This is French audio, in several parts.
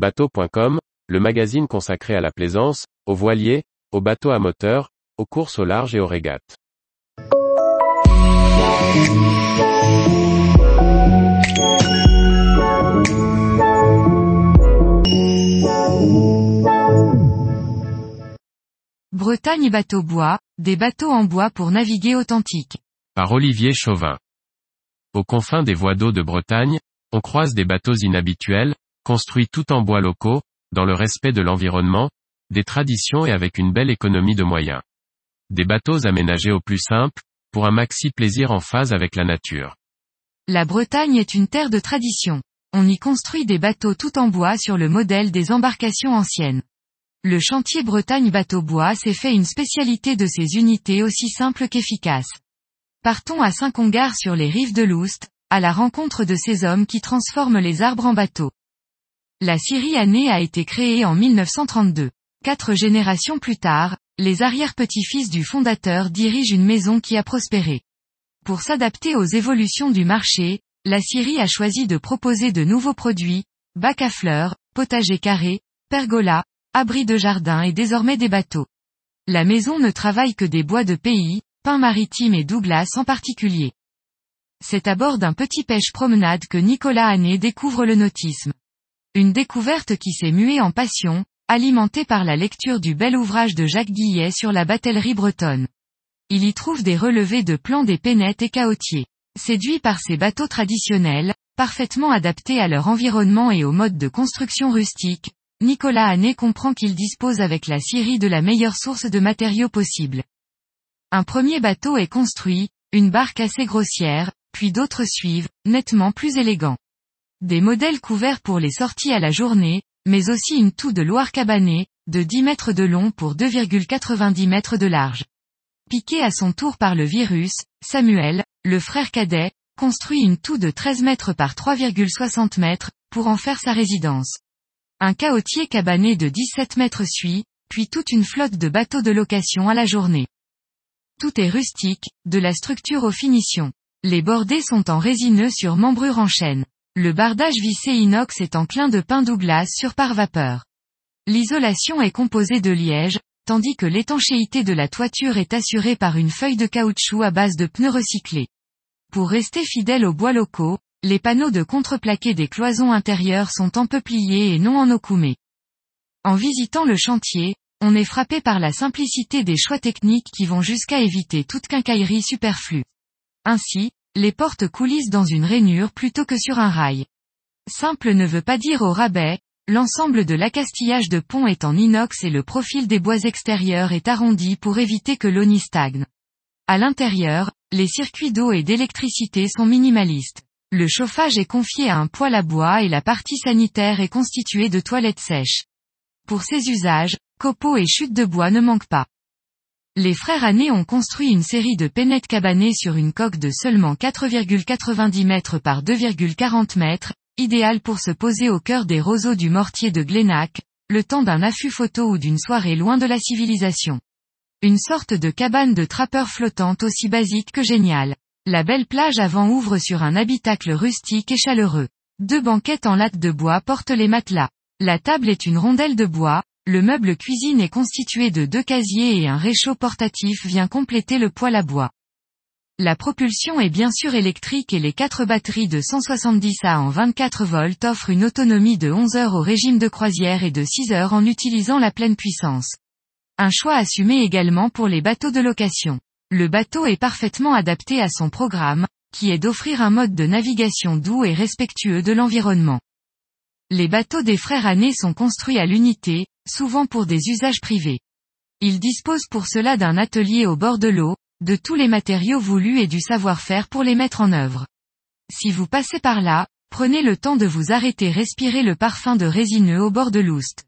Bateau.com, le magazine consacré à la plaisance, aux voiliers, aux bateaux à moteur, aux courses au large et aux régates. Bretagne bateau bois, des bateaux en bois pour naviguer authentique. Par Olivier Chauvin. Aux confins des voies d'eau de Bretagne, on croise des bateaux inhabituels, construits tout en bois locaux, dans le respect de l'environnement, des traditions et avec une belle économie de moyens. Des bateaux aménagés au plus simple, pour un maxi plaisir en phase avec la nature. La Bretagne est une terre de tradition. On y construit des bateaux tout en bois sur le modèle des embarcations anciennes. Le chantier Bretagne Bateau Bois s'est fait une spécialité de ses unités aussi simples qu'efficaces. Partons à Saint-Congar sur les rives de l'Oust, à la rencontre de ces hommes qui transforment les arbres en bateaux. La Syrie année a été créée en 1932. Quatre générations plus tard, les arrière-petits-fils du fondateur dirigent une maison qui a prospéré. Pour s'adapter aux évolutions du marché, la Syrie a choisi de proposer de nouveaux produits, bacs à fleurs, potagers carrés, pergolas, abris de jardin et désormais des bateaux. La maison ne travaille que des bois de pays, pins maritimes et Douglas en particulier. C'est à bord d'un petit pêche promenade que Nicolas Hanné découvre le nautisme. Une découverte qui s'est muée en passion, alimentée par la lecture du bel ouvrage de Jacques Guillet sur la batellerie bretonne. Il y trouve des relevés de plans des pénettes et caotiers. Séduit par ces bateaux traditionnels, parfaitement adaptés à leur environnement et au mode de construction rustique, Nicolas Hanné comprend qu'il dispose avec la Syrie de la meilleure source de matériaux possible. Un premier bateau est construit, une barque assez grossière, puis d'autres suivent, nettement plus élégants. Des modèles couverts pour les sorties à la journée, mais aussi une toux de Loire cabanée, de 10 mètres de long pour 2,90 mètres de large. Piqué à son tour par le virus, Samuel, le frère cadet, construit une toux de 13 mètres par 3,60 mètres, pour en faire sa résidence. Un caotier cabané de 17 mètres suit, puis toute une flotte de bateaux de location à la journée. Tout est rustique, de la structure aux finitions. Les bordées sont en résineux sur membrure en chêne. Le bardage vissé inox est en clin de pain Douglas sur par vapeur. L'isolation est composée de liège, tandis que l'étanchéité de la toiture est assurée par une feuille de caoutchouc à base de pneus recyclés. Pour rester fidèle aux bois locaux, les panneaux de contreplaqué des cloisons intérieures sont en peuplier et non en okoumé. En visitant le chantier, on est frappé par la simplicité des choix techniques qui vont jusqu'à éviter toute quincaillerie superflue. Ainsi, les portes coulissent dans une rainure plutôt que sur un rail. Simple ne veut pas dire au rabais, l'ensemble de l'accastillage de pont est en inox et le profil des bois extérieurs est arrondi pour éviter que l'eau n'y stagne. À l'intérieur, les circuits d'eau et d'électricité sont minimalistes. Le chauffage est confié à un poêle à bois et la partie sanitaire est constituée de toilettes sèches. Pour ces usages, copeaux et chutes de bois ne manquent pas. Les frères Anné ont construit une série de pénettes cabanées sur une coque de seulement 4,90 mètres par 2,40 mètres, idéale pour se poser au cœur des roseaux du mortier de Glénac, le temps d'un affût photo ou d'une soirée loin de la civilisation. Une sorte de cabane de trappeur flottante aussi basique que géniale. La belle plage avant ouvre sur un habitacle rustique et chaleureux. Deux banquettes en latte de bois portent les matelas. La table est une rondelle de bois, le meuble cuisine est constitué de deux casiers et un réchaud portatif vient compléter le poêle à bois. La propulsion est bien sûr électrique et les quatre batteries de 170 A en 24 volts offrent une autonomie de 11 heures au régime de croisière et de 6 heures en utilisant la pleine puissance. Un choix assumé également pour les bateaux de location. Le bateau est parfaitement adapté à son programme, qui est d'offrir un mode de navigation doux et respectueux de l'environnement. Les bateaux des frères Anné sont construits à l'unité, souvent pour des usages privés. Ils disposent pour cela d'un atelier au bord de l'eau, de tous les matériaux voulus et du savoir-faire pour les mettre en œuvre. Si vous passez par là, prenez le temps de vous arrêter respirer le parfum de résineux au bord de l'Oust.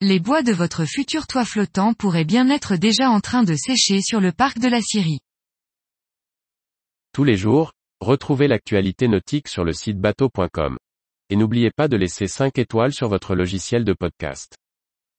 Les bois de votre futur toit flottant pourraient bien être déjà en train de sécher sur le parc de la Syrie. Tous les jours, retrouvez l'actualité nautique sur le site bateau.com. Et n'oubliez pas de laisser 5 étoiles sur votre logiciel de podcast.